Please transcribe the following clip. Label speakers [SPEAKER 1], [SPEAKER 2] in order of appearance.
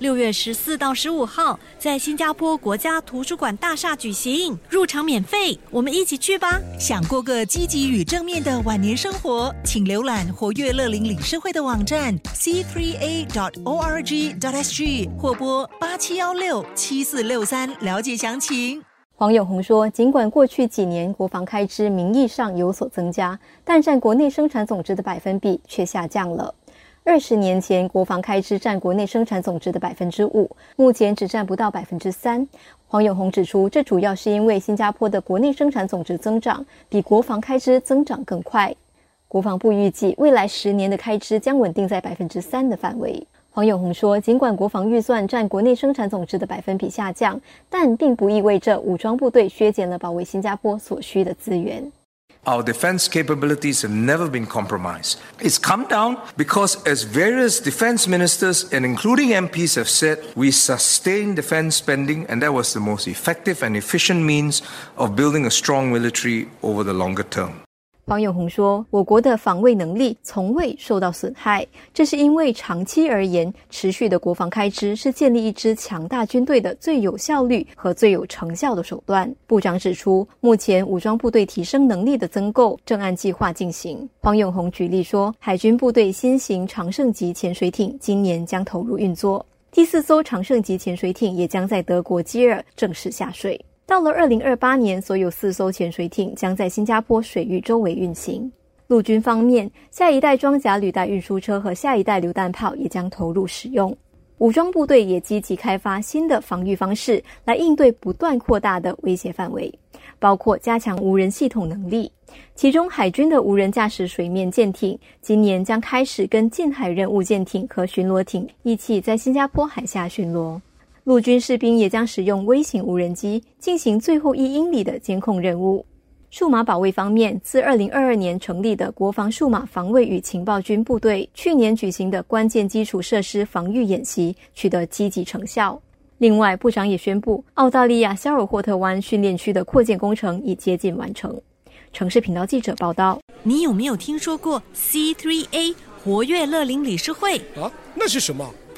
[SPEAKER 1] 六月十四到十五号，在新加坡国家图书馆大厦举行，入场免费，我们一起去吧！
[SPEAKER 2] 想过个积极与正面的晚年生活，请浏览活跃乐龄理事会的网站 c3a.org.sg 或拨八七幺六七四六三了解详情。
[SPEAKER 3] 黄永红说，尽管过去几年国防开支名义上有所增加，但占国内生产总值的百分比却下降了。二十年前，国防开支占国内生产总值的百分之五，目前只占不到百分之三。黄永红指出，这主要是因为新加坡的国内生产总值增长比国防开支增长更快。国防部预计，未来十年的开支将稳定在百分之三的范围。黄永红说，尽管国防预算占国内生产总值的百分比下降，但并不意味着武装部队削减了保卫新加坡所需的资源。
[SPEAKER 4] Our defense capabilities have never been compromised. It's come down because, as various defense ministers and including MPs have said, we sustain defense spending, and that was the most effective and efficient means of building a strong military over the longer term.
[SPEAKER 3] 黄永红说：“我国的防卫能力从未受到损害，这是因为长期而言，持续的国防开支是建立一支强大军队的最有效率和最有成效的手段。”部长指出，目前武装部队提升能力的增购正按计划进行。黄永红举例说，海军部队新型长胜级潜水艇今年将投入运作，第四艘长胜级潜水艇也将在德国基尔正式下水。到了二零二八年，所有四艘潜水艇将在新加坡水域周围运行。陆军方面，下一代装甲履带运输车和下一代榴弹炮也将投入使用。武装部队也积极开发新的防御方式，来应对不断扩大的威胁范围，包括加强无人系统能力。其中，海军的无人驾驶水面舰艇今年将开始跟近海任务舰艇和巡逻艇一起在新加坡海峡巡逻。陆军士兵也将使用微型无人机进行最后一英里的监控任务。数码保卫方面，自二零二二年成立的国防数码防卫与情报军部队，去年举行的关键基础设施防御演习取得积极成效。另外，部长也宣布，澳大利亚肖尔霍特湾训练区的扩建工程已接近完成。城市频道记者报道：
[SPEAKER 1] 你有没有听说过 C3A 活跃乐龄理事会？
[SPEAKER 5] 啊，那是什么？